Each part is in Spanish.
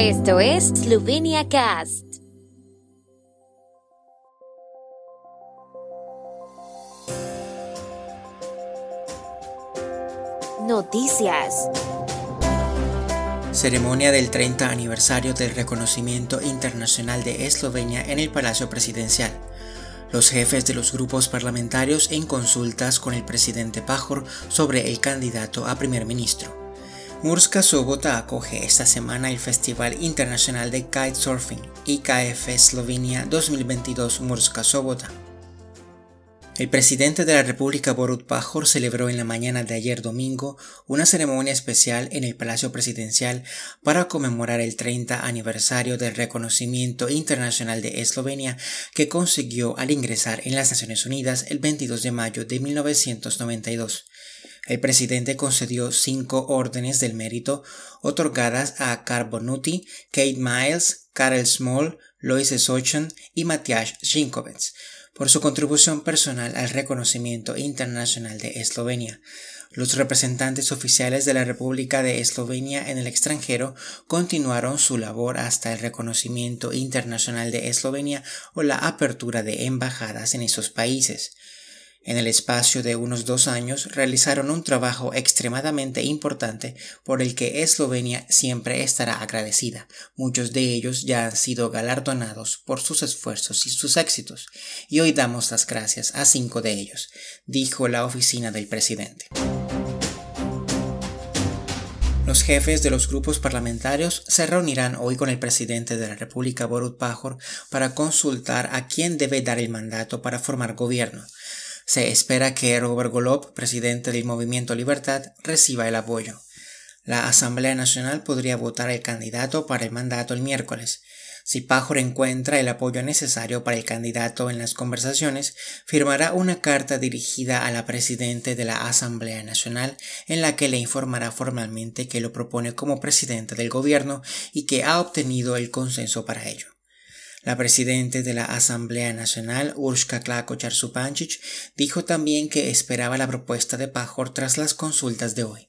Esto es Slovenia Cast. Noticias. Ceremonia del 30 aniversario del reconocimiento internacional de Eslovenia en el Palacio Presidencial. Los jefes de los grupos parlamentarios en consultas con el presidente Pajor sobre el candidato a primer ministro. Murska Sobota acoge esta semana el Festival Internacional de Kitesurfing IKF Eslovenia 2022 Murska Sobota. El presidente de la República Borut Pajor celebró en la mañana de ayer domingo una ceremonia especial en el Palacio Presidencial para conmemorar el 30 aniversario del reconocimiento internacional de Eslovenia que consiguió al ingresar en las Naciones Unidas el 22 de mayo de 1992. El presidente concedió cinco órdenes del mérito otorgadas a Carbonuti, Kate Miles, Karel Small, Lois Sochon y Matias Zinkovets por su contribución personal al reconocimiento internacional de Eslovenia. Los representantes oficiales de la República de Eslovenia en el extranjero continuaron su labor hasta el reconocimiento internacional de Eslovenia o la apertura de embajadas en esos países. En el espacio de unos dos años realizaron un trabajo extremadamente importante por el que Eslovenia siempre estará agradecida. Muchos de ellos ya han sido galardonados por sus esfuerzos y sus éxitos, y hoy damos las gracias a cinco de ellos, dijo la oficina del presidente. Los jefes de los grupos parlamentarios se reunirán hoy con el presidente de la República Borut Pajor para consultar a quién debe dar el mandato para formar gobierno. Se espera que Robert Golob, presidente del Movimiento Libertad, reciba el apoyo. La Asamblea Nacional podría votar el candidato para el mandato el miércoles. Si Pajor encuentra el apoyo necesario para el candidato en las conversaciones, firmará una carta dirigida a la Presidente de la Asamblea Nacional en la que le informará formalmente que lo propone como presidente del gobierno y que ha obtenido el consenso para ello. La presidenta de la Asamblea Nacional, Urshka Klako Charsupanchich, dijo también que esperaba la propuesta de Pajor tras las consultas de hoy.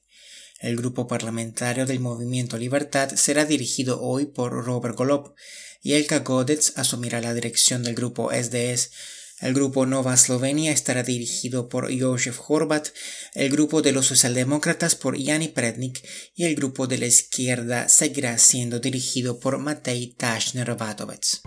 El grupo parlamentario del Movimiento Libertad será dirigido hoy por Robert Golob y el Godets asumirá la dirección del grupo SDS el grupo Nova Slovenia estará dirigido por Josef Horvat, el grupo de los socialdemócratas por Jani Prednik y el grupo de la izquierda seguirá siendo dirigido por Matej Tashner Vatovec.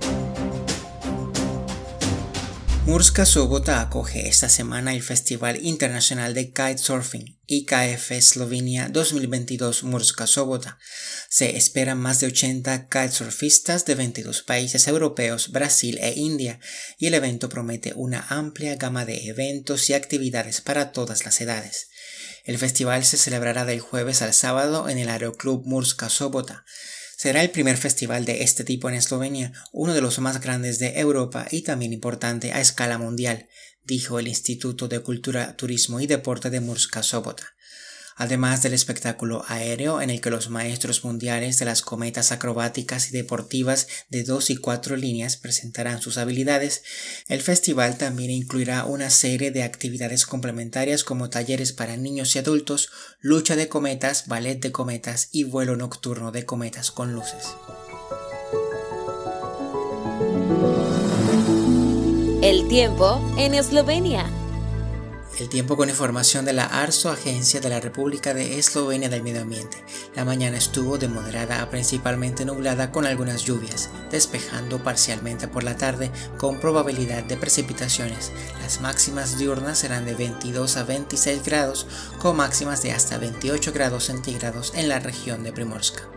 Murska Sobota acoge esta semana el Festival Internacional de Kitesurfing IKF Eslovenia 2022 Murska Sobota. Se esperan más de 80 kitesurfistas de 22 países europeos, Brasil e India, y el evento promete una amplia gama de eventos y actividades para todas las edades. El festival se celebrará del jueves al sábado en el Aeroclub Murska Sobota. Será el primer festival de este tipo en Eslovenia, uno de los más grandes de Europa y también importante a escala mundial, dijo el Instituto de Cultura, Turismo y Deporte de Murska Sobota además del espectáculo aéreo en el que los maestros mundiales de las cometas acrobáticas y deportivas de dos y cuatro líneas presentarán sus habilidades, el festival también incluirá una serie de actividades complementarias como talleres para niños y adultos, lucha de cometas, ballet de cometas y vuelo nocturno de cometas con luces. El tiempo en Eslovenia. El tiempo con información de la ARSO, Agencia de la República de Eslovenia del Medio Ambiente. La mañana estuvo de moderada a principalmente nublada con algunas lluvias, despejando parcialmente por la tarde con probabilidad de precipitaciones. Las máximas diurnas serán de 22 a 26 grados, con máximas de hasta 28 grados centígrados en la región de Primorska.